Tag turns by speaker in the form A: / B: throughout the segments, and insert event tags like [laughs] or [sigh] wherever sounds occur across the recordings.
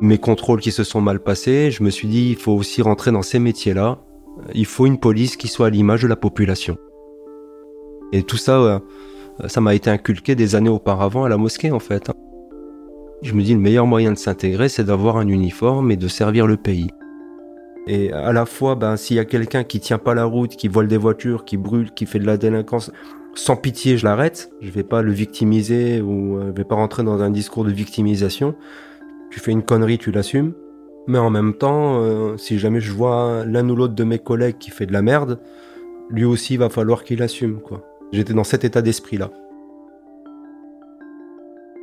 A: Mes contrôles qui se sont mal passés, je me suis dit, il faut aussi rentrer dans ces métiers-là. Il faut une police qui soit à l'image de la population. Et tout ça, euh, ça m'a été inculqué des années auparavant à la mosquée, en fait. Je me dis, le meilleur moyen de s'intégrer, c'est d'avoir un uniforme et de servir le pays. Et à la fois, ben, s'il y a quelqu'un qui tient pas la route, qui vole des voitures, qui brûle, qui fait de la délinquance, sans pitié, je l'arrête. Je vais pas le victimiser ou euh, je vais pas rentrer dans un discours de victimisation. Tu fais une connerie, tu l'assumes. Mais en même temps, euh, si jamais je vois l'un ou l'autre de mes collègues qui fait de la merde, lui aussi, va falloir qu'il assume, quoi. J'étais dans cet état d'esprit-là.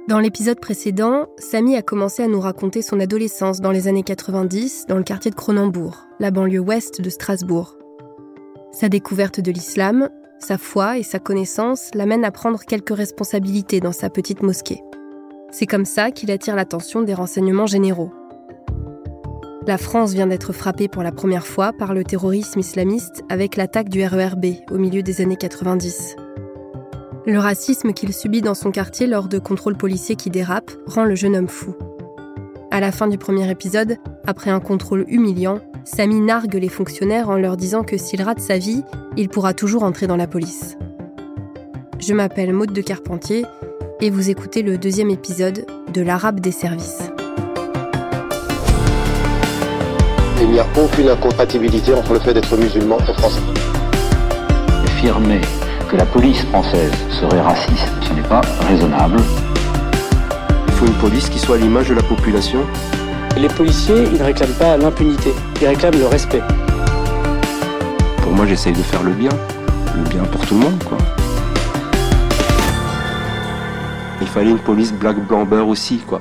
B: Dans l'épisode précédent, Samy a commencé à nous raconter son adolescence dans les années 90 dans le quartier de Cronenbourg, la banlieue ouest de Strasbourg. Sa découverte de l'islam, sa foi et sa connaissance l'amènent à prendre quelques responsabilités dans sa petite mosquée. C'est comme ça qu'il attire l'attention des renseignements généraux. La France vient d'être frappée pour la première fois par le terrorisme islamiste avec l'attaque du RERB au milieu des années 90. Le racisme qu'il subit dans son quartier lors de contrôles policiers qui dérapent rend le jeune homme fou. À la fin du premier épisode, après un contrôle humiliant, Samy nargue les fonctionnaires en leur disant que s'il rate sa vie, il pourra toujours entrer dans la police. Je m'appelle Maude de Carpentier et vous écoutez le deuxième épisode de l'Arabe des services.
C: Il n'y a aucune incompatibilité entre le fait d'être musulman et français.
D: Affirmer que la police française serait raciste, ce n'est pas raisonnable.
A: Il faut une police qui soit à l'image de la population.
E: Les policiers, ils ne réclament pas l'impunité, ils réclament le respect.
A: Pour moi, j'essaye de faire le bien. Le bien pour tout le monde, quoi. Fallait une police black blanc beurre aussi, quoi.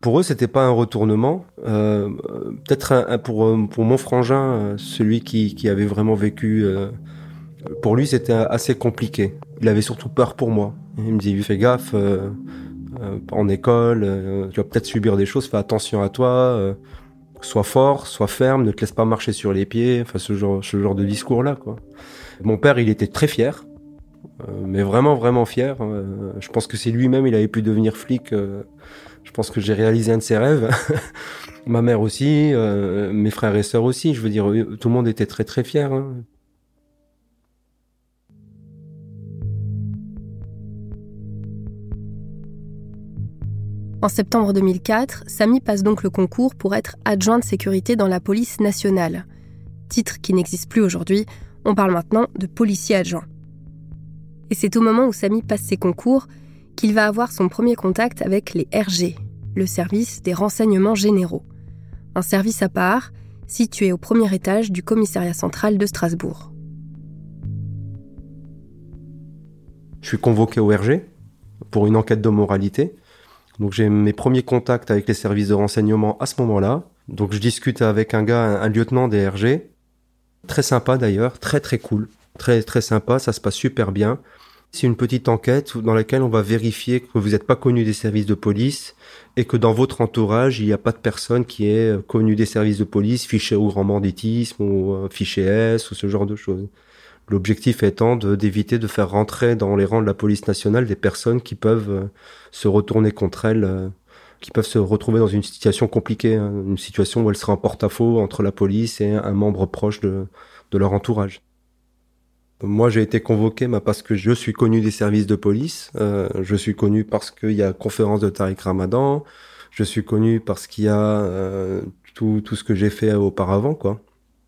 A: Pour eux, c'était pas un retournement. Euh, Peut-être pour, euh, pour mon frangin, euh, celui qui, avait vraiment vécu, pour lui, c'était assez compliqué. Il avait surtout peur pour moi. Il me dit, fais gaffe, en école, tu vas peut-être subir des choses, fais attention à toi, sois fort, sois ferme, ne te laisse pas marcher sur les pieds, enfin ce genre, ce genre de discours-là. quoi. Mon père, il était très fier, euh, mais vraiment, vraiment fier. Euh, je pense que si lui-même, il avait pu devenir flic, euh, je pense que j'ai réalisé un de ses rêves. [laughs] Ma mère aussi, euh, mes frères et sœurs aussi. Je veux dire, tout le monde était très, très fier. hein.
B: En septembre 2004, Samy passe donc le concours pour être adjoint de sécurité dans la police nationale. Titre qui n'existe plus aujourd'hui, on parle maintenant de policier adjoint. Et c'est au moment où Samy passe ses concours qu'il va avoir son premier contact avec les RG, le service des renseignements généraux. Un service à part, situé au premier étage du commissariat central de Strasbourg.
A: Je suis convoqué au RG pour une enquête de moralité. Donc j'ai mes premiers contacts avec les services de renseignement à ce moment-là. Donc je discute avec un gars, un, lieutenant des RG, très sympa d'ailleurs, très très cool, très très sympa, ça se passe super bien. C'est une petite enquête dans laquelle on va vérifier que vous n'êtes pas connu des services de police et que dans votre entourage, il n'y a pas de personne qui est euh, connue des services de police, fiché au grand banditisme ou euh, fiché S ou ce genre de choses. L'objectif étant d'éviter de, faire rentrer dans les rangs de la police nationale des personnes qui peuvent euh, se retourner contre elles, euh, qui peuvent se retrouver dans une situation compliquée, hein, une situation où elles seraient en porte-à-faux entre la police et un membre proche de, de leur entourage. Moi, j'ai été convoqué bah, parce que je suis connu des services de police. euh, je suis connu parce qu'il y a conférence de Tariq Ramadan. Je suis connu parce qu'il y a euh, tout, tout ce que j'ai fait auparavant, quoi.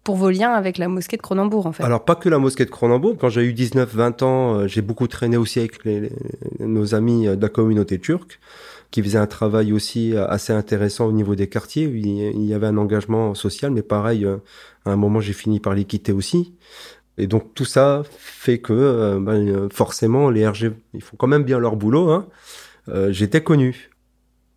B: Pour vos liens avec la mosquée de Cronenbourg, en fait.
A: Alors, pas que la mosquée de Cronenbourg. Quand j'ai eu 19-20 ans, euh, j'ai beaucoup traîné aussi avec nos amis euh, de la communauté turque, qui faisait un travail aussi assez intéressant au niveau des quartiers. Il y avait un engagement social, mais pareil, à un moment, j'ai fini par les quitter aussi. Et donc tout ça fait que ben, forcément les RG ils font quand même bien leur boulot. Hein. J'étais connu.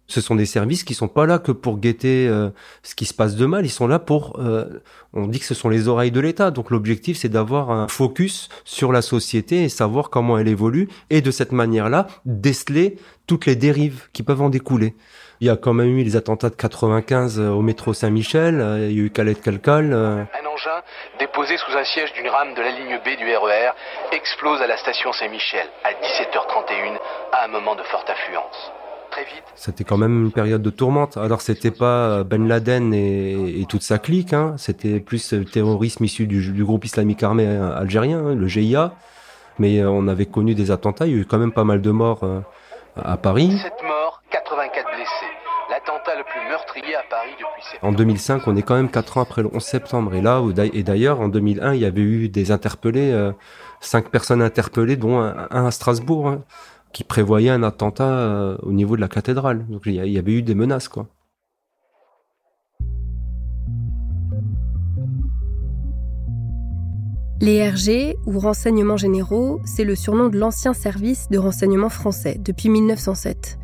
A: Ce sont des services qui sont pas là que pour guetter euh, ce qui se passe de mal, ils sont là pour euh, on dit que ce sont les oreilles de l'État. Donc l'objectif c'est d'avoir un focus sur la société et savoir comment elle évolue et de cette manière-là déceler toutes les dérives qui peuvent en découler. Il y a quand même eu les attentats de 95 euh, au métro Saint-Michel, il y a eu Calais Calcal. Un
F: engin déposé sous un siège d'une rame de la ligne B du RER e explose à la station Saint-Michel à 17h31 à un moment de forte affluence.
A: C'était quand même une période de tourmente. Alors c'était pas Ben Laden et, toute sa clique, hein. c'était plus le terrorisme issu du, groupe islamique armé algérien, hein, le GIA. Mais euh, on avait connu des attentats, il y a eu quand même pas mal de morts euh, à Paris.
F: 7 morts, 84 blessés. L'attentat le plus meurtrier à Paris depuis
A: En 2005, on est quand même 4 ans après le 11 septembre. Et là, et d'ailleurs, en 2001, il y avait eu des interpellés, euh, 5 personnes interpellées, dont un, à Strasbourg. Hein qui prévoyait un attentat euh, au niveau de la cathédrale. Il y avait eu des menaces.
B: Les RG, ou renseignements généraux, c'est le surnom de l'ancien service de renseignement français depuis 1907.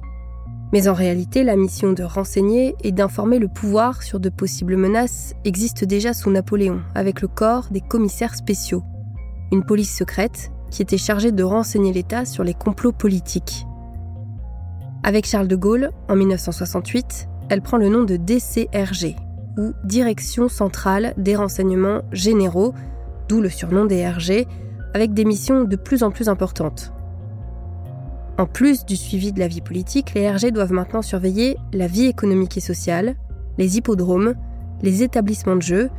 B: Mais en réalité, la mission de renseigner et d'informer le pouvoir sur de possibles menaces existe déjà sous Napoléon, avec le corps des commissaires spéciaux, une police secrète qui était chargée de renseigner l'État sur les complots politiques. Avec Charles de Gaulle, en 1968, elle prend le nom de DCRG, ou Direction centrale des renseignements généraux, d'où le surnom des RG, avec des missions de plus en plus importantes. En plus du suivi de la vie politique, les RG doivent maintenant surveiller la vie économique et sociale, les hippodromes, les établissements de jeux,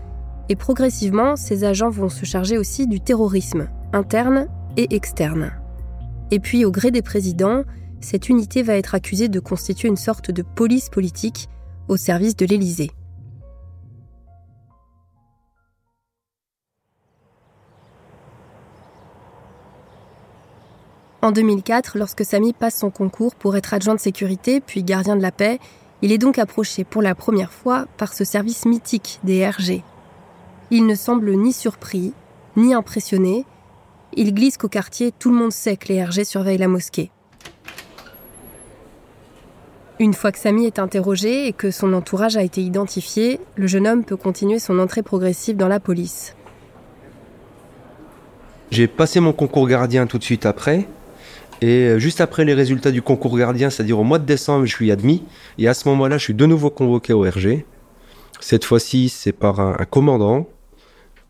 B: et progressivement, ces agents vont se charger aussi du terrorisme, interne et externe. Et puis, au gré des présidents, cette unité va être accusée de constituer une sorte de police politique au service de l'Élysée. En 2004, lorsque Samy passe son concours pour être adjoint de sécurité puis gardien de la paix, il est donc approché pour la première fois par ce service mythique des RG. Il ne semble ni surpris, ni impressionné, il glisse qu'au quartier, tout le monde sait que les RG surveillent la mosquée. Une fois que Samy est interrogé et que son entourage a été identifié, le jeune homme peut continuer son entrée progressive dans la police.
A: J'ai passé mon concours gardien tout de suite après. Et euh, juste après les résultats du concours gardien, c'est-à-dire au mois de décembre, je suis admis. Et à ce moment-là, je suis de nouveau convoqué au RG. Cette fois-ci, c'est par un, un commandant.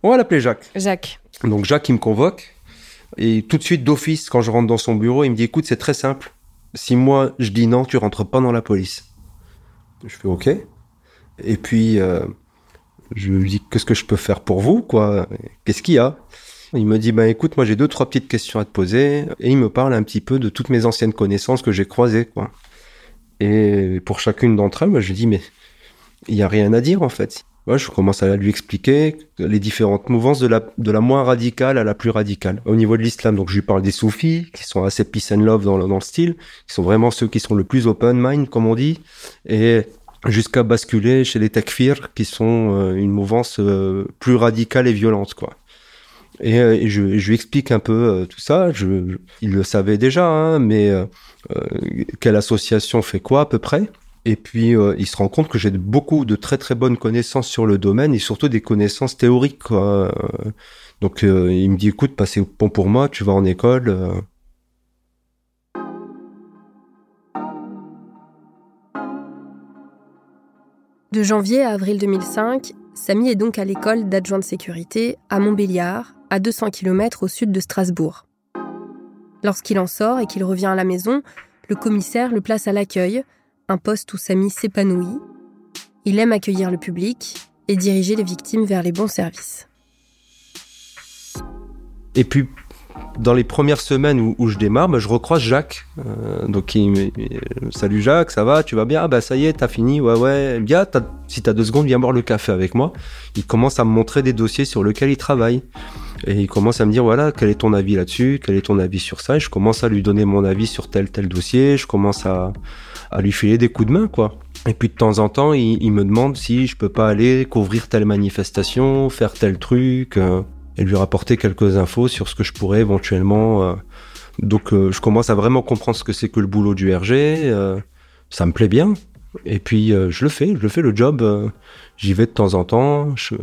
A: On va l'appeler Jacques.
B: Jacques.
A: Donc Jacques, il me convoque. Et tout de suite, d'office, quand je rentre dans son bureau, il me dit, écoute, c'est très simple. Si moi, je dis non, tu rentres pas dans la police. Je fais OK. Et puis, euh, je lui dis, qu'est-ce que je peux faire pour vous, quoi? Qu'est-ce qu'il y a? Il me dit, bah écoute, moi j'ai deux, trois petites questions à te poser. Et il me parle un petit peu de toutes mes anciennes connaissances que j'ai croisées, quoi. Et pour chacune d'entre elles, bah, je dis, mais il y a rien à dire, en fait je commence à lui expliquer les différentes mouvances de la, de la moins radicale à la plus radicale. Au niveau de l'islam, donc je lui parle des soufis, qui sont assez peace and love dans le, dans le style, qui sont vraiment ceux qui sont le plus open mind, comme on dit, et jusqu'à basculer chez les takfirs, qui sont euh, une mouvance euh, plus radicale et violente, quoi. Et, euh, je, lui explique un peu tout ça. Je, il le savait déjà, hein, mais quelle association fait quoi à peu près et puis, euh, il se rend compte que j'ai beaucoup de très très bonnes connaissances sur le domaine et surtout des connaissances théoriques. Quoi. Donc, euh, il me dit, écoute, passez au pont pour moi, tu vas en école. Euh.
B: De janvier à avril 2005, Samy est donc à l'école d'adjoint de sécurité à Montbéliard, à 200 km au sud de Strasbourg. Lorsqu'il en sort et qu'il revient à la maison, le commissaire le place à l'accueil, un poste où Samy s'épanouit. Il aime accueillir le public et diriger les victimes vers les bons services.
A: Et puis, dans les premières semaines où, je démarre, bah, je recroise Jacques. Euh, donc il me Salut Jacques, ça va Tu vas bien? Ah bah ça y est, t'as fini Ouais, ouais. Bien, si t'as deux secondes, viens boire le café avec moi. Il commence à me montrer des dossiers sur lesquels il travaille. Et il commence à me dire voilà, quel est ton avis là-dessus? Quel est ton avis sur ça? Et je commence à lui donner mon avis sur tel tel dossier. Je commence à, à lui filer des coups de main, quoi. Et puis de temps en temps, il, il me demande si je peux pas aller couvrir telle manifestation, faire tel truc, euh, et lui rapporter quelques infos sur ce que je pourrais éventuellement. euh. Donc euh, je commence à vraiment comprendre ce que c'est que le boulot du RG. euh, ça me plaît bien. Et puis euh, je le fais, je le fais le job. euh, J'y vais de temps en temps. Je,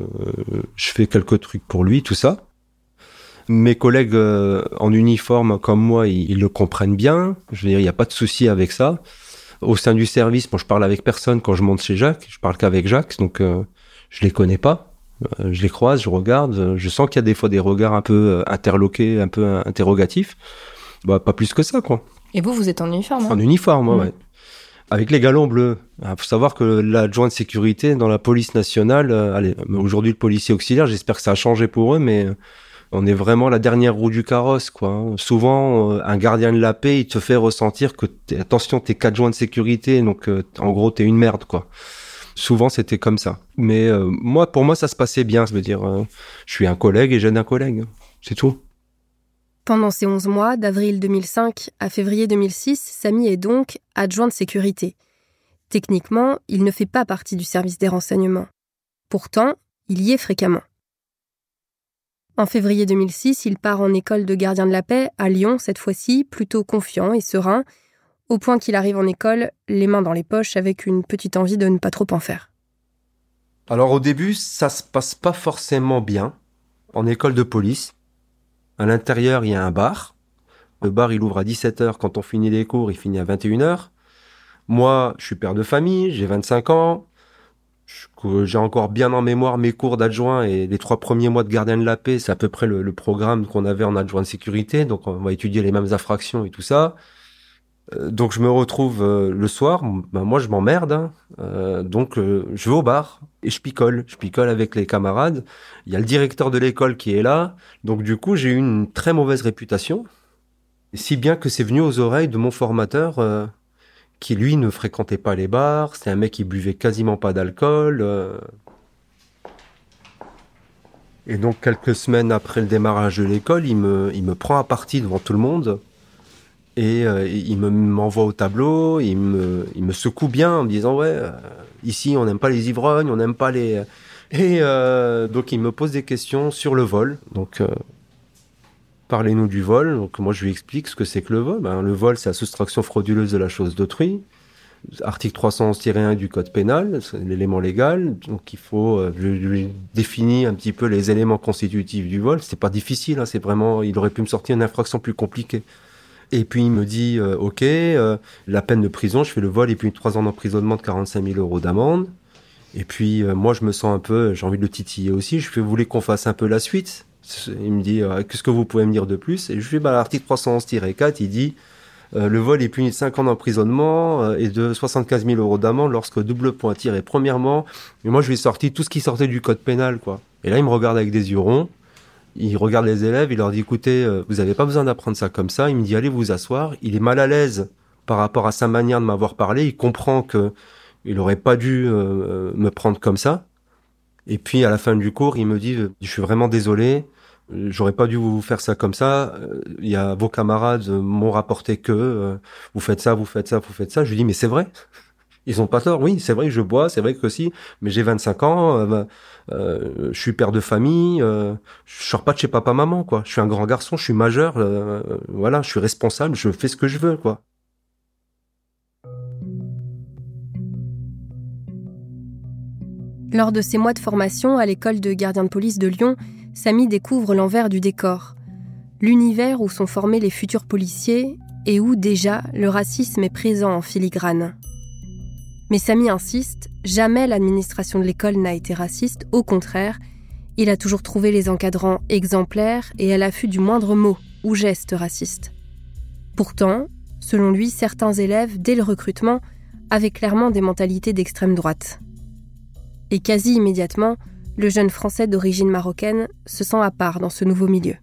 A: je fais quelques trucs pour lui, tout ça. Mes collègues euh, en uniforme comme moi, ils, ils le comprennent bien. Je veux dire, il n'y a pas de souci avec ça. Au sein du service, moi, je parle avec personne quand je monte chez Jacques. Je parle qu'avec Jacques, donc euh, je les connais pas. Euh, je les croise, je regarde. euh, Je sens qu'il y a des fois des regards un peu euh, interloqués, un peu interrogatifs. Bah, pas plus que ça, quoi.
B: Et vous, vous êtes en uniforme hein?
A: En uniforme,
B: Mm.
A: ouais. Avec les galons bleus. Il faut savoir que l'adjoint de sécurité dans la police nationale, euh, allez, aujourd'hui le policier auxiliaire, j'espère que ça a changé pour eux, mais euh, on est vraiment la dernière roue du carrosse, quoi. hein. Souvent, euh, un gardien de la paix, il te fait ressentir que, t'es- attention, t'es qu'adjoint de sécurité, donc euh, en gros, t'es une merde, quoi. Souvent, c'était comme ça. Mais euh, moi, pour moi, ça se passait bien. Je veux dire, euh, je suis un collègue et j'aide un collègue. C'est tout.
B: Pendant ces 11 mois, d'avril 2005 à février 2006, Samy est donc adjoint de sécurité. Techniquement, il ne fait pas partie du service des renseignements. Pourtant, il y est fréquemment. En février 2006, il part en école de gardien de la paix, à Lyon cette fois-ci, plutôt confiant et serein, au point qu'il arrive en école, les mains dans les poches, avec une petite envie de ne pas trop en faire.
A: Alors au début, ça se passe pas forcément bien en école de police. À l'intérieur, il y a un bar. Le bar, il ouvre à 17h. Quand on finit les cours, il finit à 21h. Moi, je suis père de famille, j'ai 25 ans. J'ai encore bien en mémoire mes cours d'adjoint et les trois premiers mois de gardien de la paix, c'est à peu près le, le programme qu'on avait en adjoint de sécurité. Donc on va étudier les mêmes infractions et tout ça. Euh, donc je me retrouve euh, le soir, ben, moi je m'emmerde, hein. Euh, donc je vais au bar et je picole, je picole avec les camarades. Il y a le directeur de l'école qui est là, donc du coup j'ai eu une très mauvaise réputation, si bien que c'est venu aux oreilles de mon formateur qui lui ne fréquentait pas les bars, c'est un mec qui buvait quasiment pas d'alcool. euh. Et donc quelques semaines après le démarrage de l'école, il me, prend à partie devant tout le monde. Et euh, il me m'envoie au tableau, il me, secoue bien en me disant ouais, euh, ici on n'aime pas les ivrognes, on n'aime pas les. Et euh, donc il me pose des questions sur le vol. Donc parlez-nous du vol. Moi je lui explique ce que c'est que le vol. Ben, le vol c'est la soustraction frauduleuse de la chose d'autrui. Article 311-1 du code pénal, c'est l'élément légal. Donc il faut, euh, je lui définis un petit peu les éléments constitutifs du vol. C'est pas difficile, hein, c'est vraiment, il aurait pu me sortir une infraction plus compliquée. Et puis il me dit, euh, ok, euh, la peine de prison, je fais le vol et puis trois ans d'emprisonnement de 45 000 euros d'amende. Et puis moi je me sens un peu, j'ai envie de le titiller aussi. Je fais, vous voulez qu'on fasse un peu la suite? Il me dit, euh, qu'est-ce que vous pouvez me dire de plus? Et je fais, bah, l'article 311-4, il dit, euh, le vol est puni de 5 ans d'emprisonnement euh, et de 75 000 euros d'amende lorsque double point tiré. Premièrement, et moi je lui ai sorti tout ce qui sortait du code pénal, quoi. Et là il me regarde avec des yeux ronds. Il regarde les élèves, il leur dit écoutez, euh, vous n'avez pas besoin d'apprendre ça comme ça. Il me dit allez vous asseoir. Il est mal à l'aise par rapport à sa manière de m'avoir parlé. Il comprend que il aurait pas dû euh, me prendre comme ça. Et puis à la fin du cours, il me dit je suis vraiment désolé, j'aurais pas dû vous faire ça comme ça. Euh, Il y a vos camarades euh, m'ont rapporté que euh, vous faites ça, vous faites ça, vous faites ça. Je lui dis mais c'est vrai. Ils ont pas tort, oui, c'est vrai que je bois, c'est vrai que si, mais j'ai 25 ans, euh, euh, je suis père de famille, euh, je sors pas de chez papa maman quoi. Je suis un grand garçon, je suis majeur, voilà, je suis responsable, je fais ce que je veux quoi.
B: Lors de ses mois de formation à l'école de gardien de police de Lyon, Samy découvre l'envers du décor. L'univers où sont formés les futurs policiers et où déjà le racisme est présent en filigrane. Mais Samy insiste, jamais l'administration de l'école n'a été raciste, au contraire, il a toujours trouvé les encadrants exemplaires et à l'affût du moindre mot ou geste raciste. Pourtant, selon lui, certains élèves, dès le recrutement, avaient clairement des mentalités d'extrême droite. Et quasi immédiatement, le jeune Français d'origine marocaine se sent à part dans ce nouveau milieu.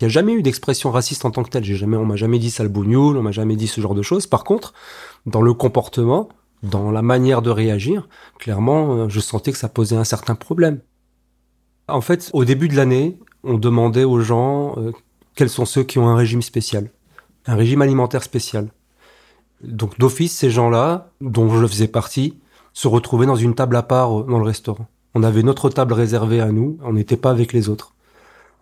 A: Il n'y a jamais eu d'expression raciste en tant que telle. On m'a jamais dit sale bougnoul, on m'a jamais dit ce genre de choses. Par contre, dans le comportement, dans la manière de réagir, clairement, euh, je sentais que ça posait un certain problème. En fait, au début de l'année, on demandait aux gens euh, quels sont ceux qui ont un régime spécial, un régime alimentaire spécial. Donc d'office, ces gens-là, dont je faisais partie, se retrouvaient dans une table à part dans le restaurant. On avait notre table réservée à nous, on n'était pas avec les autres.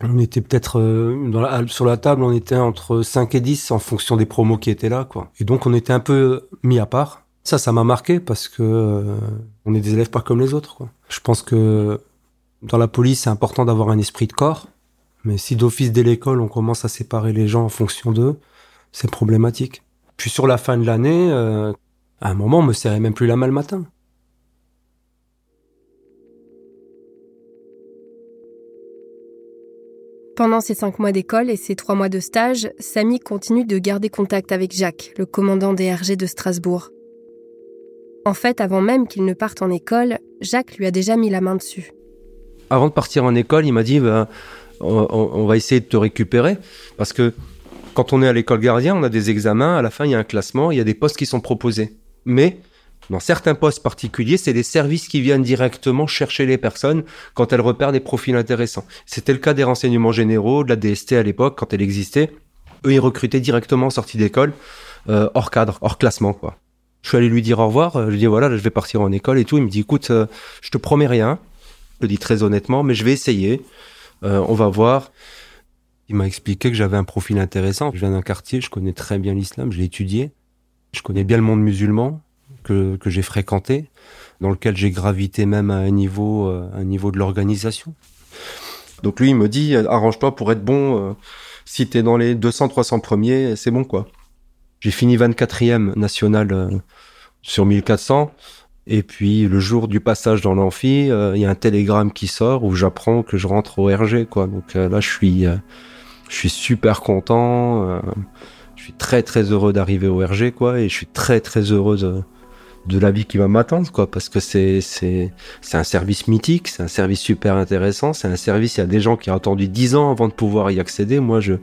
A: On était peut-être euh, sur la table, on était entre 5 et 10 en fonction des promos qui étaient là, quoi. Et donc on était un peu mis à part. Ça, ça m'a marqué parce que euh, on est des élèves pas comme les autres, quoi. Je pense que dans la police, c'est important d'avoir un esprit de corps. Mais si d'office dès l'école, on commence à séparer les gens en fonction d'eux, c'est problématique. Puis sur la fin de l'année, euh, à un moment, on me serrait même plus la main le matin.
B: Pendant ces cinq mois d'école et ces trois mois de stage, Samy continue de garder contact avec Jacques, le commandant des RG de Strasbourg. En fait, avant même qu'il ne parte en école, Jacques lui a déjà mis la main dessus.
A: Avant de partir en école, il m'a dit bah, on, va essayer de te récupérer parce que quand on est à l'école gardien, on a des examens, à la fin il y a un classement, il y a des postes qui sont proposés. Mais dans certains postes particuliers, c'est des services qui viennent directement chercher les personnes quand elles repèrent des profils intéressants. C'était le cas des renseignements généraux, de la DST à l'époque, quand elle existait. Eux, ils recrutaient directement en sortie d'école, euh, hors cadre, hors classement, quoi. Je suis allé lui dire au revoir, euh, je lui dis voilà, je vais partir en école et tout. Il me dit écoute, euh, je te promets rien, je le dis très honnêtement, mais je vais essayer. on va voir. Il m'a expliqué que j'avais un profil intéressant. Je viens d'un quartier, je connais très bien l'islam, je l'ai étudié. Je connais bien le monde musulman que, que j'ai fréquenté, dans lequel j'ai gravité même à un niveau, euh, un niveau de l'organisation. Donc lui, il me dit, arrange-toi pour être bon. Euh, si t'es dans les 200-300 premiers, c'est bon quoi. J'ai fini 24e national euh, sur 1400. Et puis le jour du passage dans l'amphi, il y a un télégramme qui sort où j'apprends que je rentre au RG quoi. Donc là, je suis, je suis super content. je suis très très heureux d'arriver au RG quoi, et je suis très très heureuse de la vie qui va m'attendre, quoi, parce que c'est c'est c'est un service mythique, c'est un service super intéressant, c'est un service. Il y a des gens qui ont attendu dix ans avant de pouvoir y accéder. Moi, je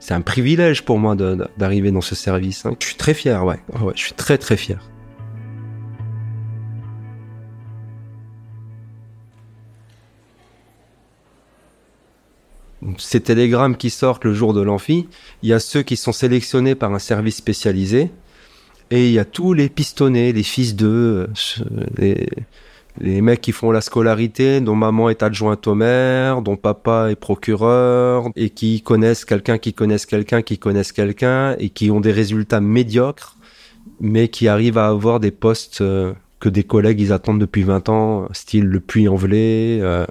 A: c'est un privilège pour moi d'arriver dans ce service. Hein. Je suis très fier, ouais. ouais, je suis très très fier. Ces télégrammes qui sortent le jour de l'amphi, il y a ceux qui sont sélectionnés par un service spécialisé, et il y a tous les pistonnés, les fils d'eux, les, les mecs qui font la scolarité, dont maman est adjointe au maire, dont papa est procureur, et qui connaissent quelqu'un, qui connaissent quelqu'un, qui connaissent quelqu'un, et qui ont des résultats médiocres, mais qui arrivent à avoir des postes euh, que des collègues ils attendent depuis 20 ans, style le puits-en-velay. Euh.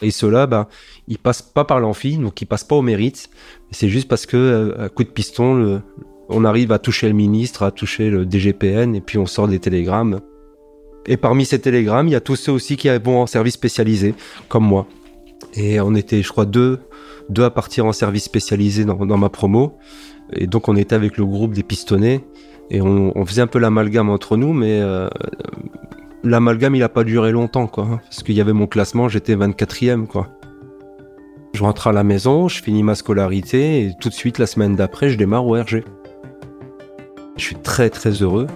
A: et ceux-là, bah, ils passent pas par l'amphi, donc ils passent pas au mérite. C'est juste parce que euh, à coup de piston, le, on arrive à toucher le ministre, à toucher le DGPN, et puis on sort des télégrammes. Et parmi ces télégrammes, il y a tous ceux aussi qui vont en service spécialisé, comme moi. Et on était, je crois, deux, deux à partir en service spécialisé dans, ma promo. Et donc on était avec le groupe des pistonnés, et on, faisait un peu l'amalgame entre nous, mais euh, l'amalgame il a pas duré longtemps, quoi. Hein, parce qu'il y avait mon classement, j'étais 24e, quoi. Je rentre à la maison, je finis ma scolarité, et tout de suite, la semaine d'après, je démarre au RG. Je suis très très heureux.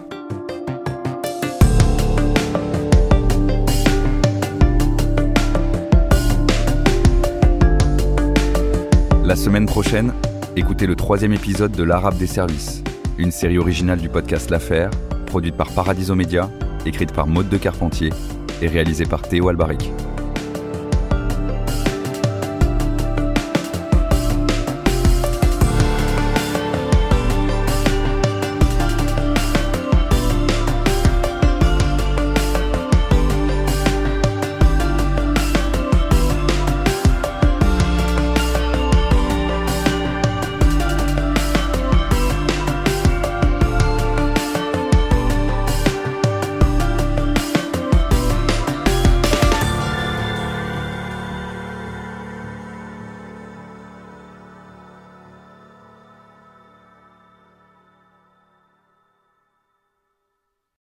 G: La semaine prochaine, écoutez le troisième épisode de L'Arabe des services, une série originale du podcast L'Affaire, produite par Paradiso Média, écrite par Maude de Carpentier et réalisée par Théo Albaric.